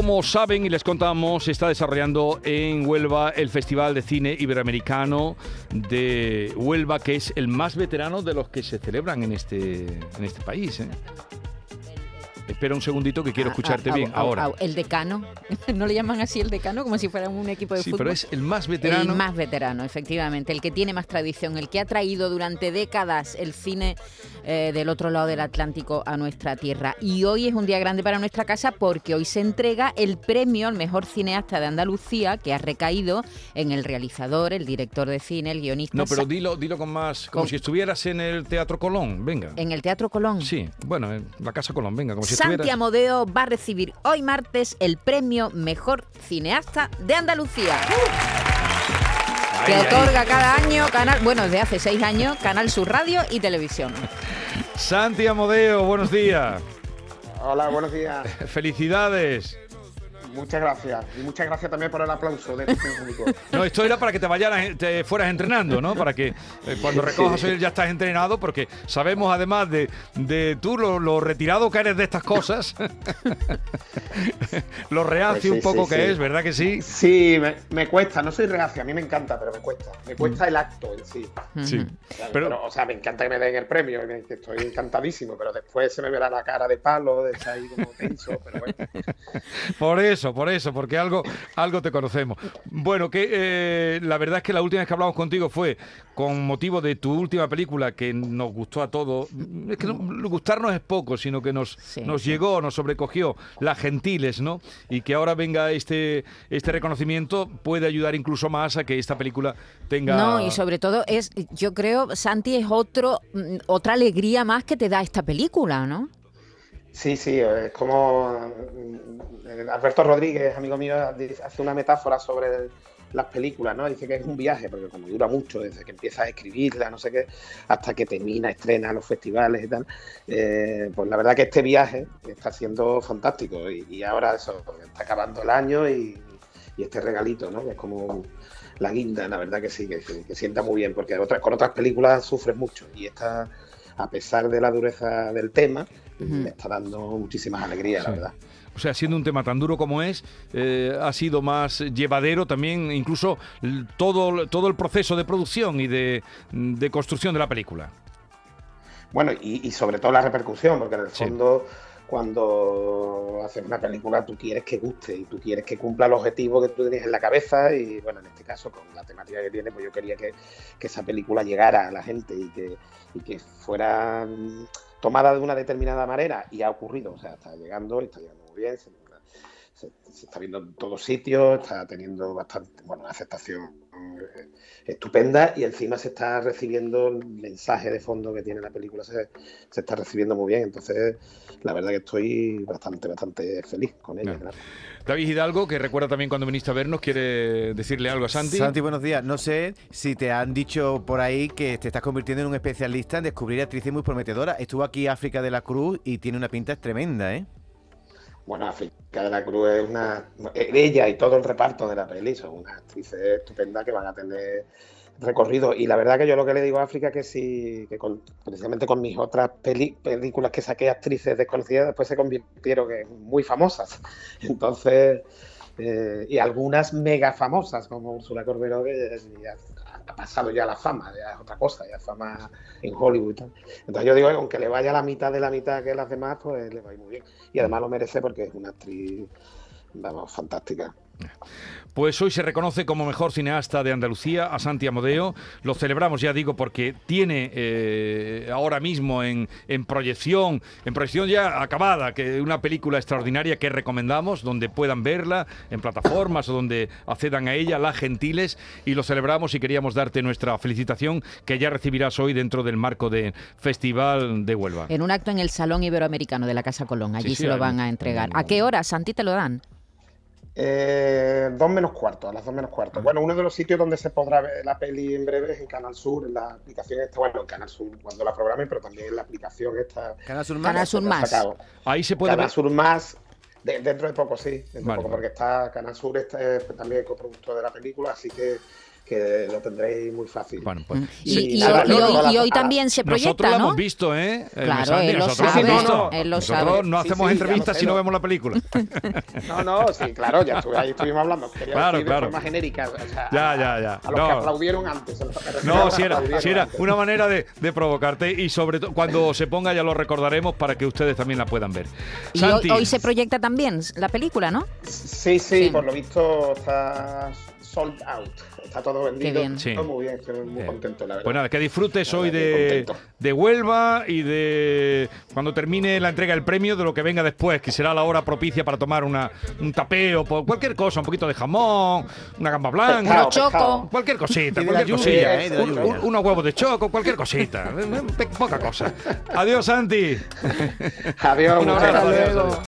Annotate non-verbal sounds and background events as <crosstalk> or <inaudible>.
como saben y les contamos, se está desarrollando en Huelva el Festival de Cine Iberoamericano de Huelva, que es el más veterano de los que se celebran en este, en este país. ¿eh? Espera un segundito que quiero Ah, escucharte ah, bien ah, ahora. ah, el decano. <laughs> ¿No le llaman así el decano? Como si fuera un equipo de Sí, fútbol. pero es el más veterano. El más veterano, efectivamente, el que tiene más tradición, el que ha traído durante décadas el cine eh, del otro lado del Atlántico a nuestra tierra. Y hoy es un día grande para nuestra casa porque hoy se entrega el premio al mejor cineasta de Andalucía que ha recaído en el realizador, el director de cine, el guionista. No, pero dilo, dilo con más, como Con- si estuvieras en el Teatro Colón, venga. en el Teatro Colón. Sí, bueno, en la Casa Colón, venga, como si Santi estuvieras... Amodeo va a recibir hoy martes el premio Mejor Cineasta de Andalucía. que Ahí, ahí. otorga cada año Canal, bueno, desde hace seis años, Canal Sur Radio y Televisión. Santi Amodeo, buenos días. Hola, buenos días. <laughs> Felicidades. Muchas gracias. Y muchas gracias también por el aplauso de este. <laughs> No, esto era para que te vayaras, te fueras entrenando, ¿no? Para que eh, cuando recojas hoy ya estás entrenado, porque sabemos además de, de tú lo, lo retirado que eres de estas cosas, <laughs> <laughs> lo reacio Pues sí, un poco sí, que sí. es, ¿verdad que sí? Sí, me, me cuesta. No soy reacio, a mí me encanta, pero me cuesta. Me cuesta el acto en sí. Sí. Claro, Pero- Pero, o sea, me encanta que me den el premio, estoy encantadísimo, pero después se me verá la cara de palo, de estar ahí como tenso, pero bueno. <laughs> Por eso, por eso, porque algo, algo te conocemos. Bueno, que eh, la verdad es que la última vez que hablamos contigo fue con motivo de tu última película que nos gustó a todos. Es que no- gustarnos es poco, sino que nos, Sí, nos sí. llegó, nos sobrecogió, Las Gentiles, ¿no? Y que ahora venga este, este reconocimiento puede ayudar incluso más a que esta película tenga... No, y sobre todo es, yo creo, Santi, es otro, mm, otra alegría más que te da esta película, ¿no? Sí, sí, es como mm, Alberto Rodríguez, amigo mío, hace una metáfora sobre las películas, ¿no? Dice que es un viaje, porque como dura mucho, desde que empiezas a escribirla, no sé qué, hasta que termina, estrena los festivales y tal, eh, pues la verdad que este viaje está siendo fantástico y, ahora eso, está acabando el año y, este regalito, ¿no? Es como la guinda, la verdad que sí, que, sienta muy bien, porque con otras películas sufres mucho y esta, a pesar de la dureza del tema, me está dando muchísimas alegrías, Sí. la verdad. O sea, siendo un tema tan duro como es, eh, ha sido más llevadero también, incluso todo, todo el proceso de producción y de, de construcción de la película. Bueno, y, y sobre todo la repercusión, porque en el Sí. Cuando haces una película, tú quieres que guste y tú quieres que cumpla el objetivo que tú tienes en la cabeza. Y bueno, en este caso, con la temática que tiene, pues yo quería que, que esa película llegara a la gente y que, y que fuera tomada de una determinada manera. Y ha ocurrido, o sea, está llegando está llegando muy bien. Se, se- está viendo en todos sitios, está teniendo bastante, bueno, aceptación estupenda y encima se está recibiendo el mensaje de fondo que tiene la película, se, se está recibiendo muy bien. Entonces, la verdad que estoy bastante, bastante feliz con ella. Claro. David Hidalgo, que recuerda también cuando viniste a vernos, quiere decirle algo a Santi. Santi, buenos días. No sé si te han dicho por ahí que te estás convirtiendo en un especialista en descubrir actrices muy prometedoras. Estuvo aquí África de la Cruz y tiene una pinta tremenda, ¿eh? Bueno, África de la Cruz es una. Ella y todo el reparto de la peli son unas actrices estupendas que van a tener recorrido. Y la verdad que yo lo que le digo a África que sí, que con- precisamente con mis otras peli- películas que saqué actrices desconocidas, después se convirtieron en muy famosas. <laughs> Entonces, eh, y algunas mega famosas, como Úrsula Corberó, que ha pasado ya la fama, ya es otra cosa, ya fama en Hollywood y tal. Entonces yo digo que aunque le vaya la mitad de la mitad que las demás, pues le va a ir muy bien. Y además lo merece porque es una actriz, vamos, fantástica. Pues hoy se reconoce como mejor cineasta de Andalucía a Santi Amodeo. Lo celebramos, ya digo, porque tiene eh, ahora mismo en, en proyección, en proyección ya acabada, que una película extraordinaria que recomendamos, donde puedan verla en plataformas o donde accedan a ella, Las Gentiles, y lo celebramos y queríamos darte nuestra felicitación que ya recibirás hoy dentro del marco del Festival de Huelva. En un acto en el Salón Iberoamericano de la Casa Colón. Allí Sí, sí, se lo van a entregar. ¿A qué hora, Santi, te lo dan? Eh, dos menos cuarto, a las dos menos cuarto. Bueno, uno de los sitios donde se podrá ver la peli en breve es en Canal Sur, en la aplicación esta, bueno, en Canal Sur cuando la programen, pero también en la aplicación esta. Canal Sur Canal Más. Sur sacado. Ahí se puede Canal ver. Sur más de- dentro de poco, sí, dentro Vale, de poco, vale. porque está Canal Sur está, es también coproductor de la película, así que que lo tendréis muy fácil. Bueno, pues. Y, Sí, y nada, hoy- no, no, y también se Nosotros proyecta, lo ¿no? hemos visto, ¿eh? Eh, Claro, Santi, él lo nosotros sabe, hemos visto. él lo Nosotros sabe. no hacemos sí, entrevistas lo si no vemos la película. <laughs> No, no, sí, claro, ya estuve, ahí estuvimos hablando. Quería Claro, decir claro. de forma genérica. o sea, Ya, ya, ya. A los No. que aplaudieron antes. a los que No, si era, si era una manera de, de provocarte y sobre todo cuando se ponga ya lo recordaremos para que ustedes también la puedan ver. Y hoy, Santi, hoy se proyecta también la película, ¿no? Sí, sí, Sí. por lo visto está sold out. Está todo vendido. bien. Sí. Muy bien, estoy muy Bien. contento, la verdad. Pues nada, que disfrutes hoy de, de Huelva y de cuando termine la entrega del premio, de lo que venga después, que será la hora propicia para tomar una, un tapeo, por cualquier cosa, un poquito de jamón, una gamba blanca, Pescado, choco. pescado. cualquier cosita, cualquier lluvia, cosilla, eh, un- un- unos huevos de choco, cualquier cosita, <laughs> poca cosa. Adiós, Santi. Adiós, Un abrazo.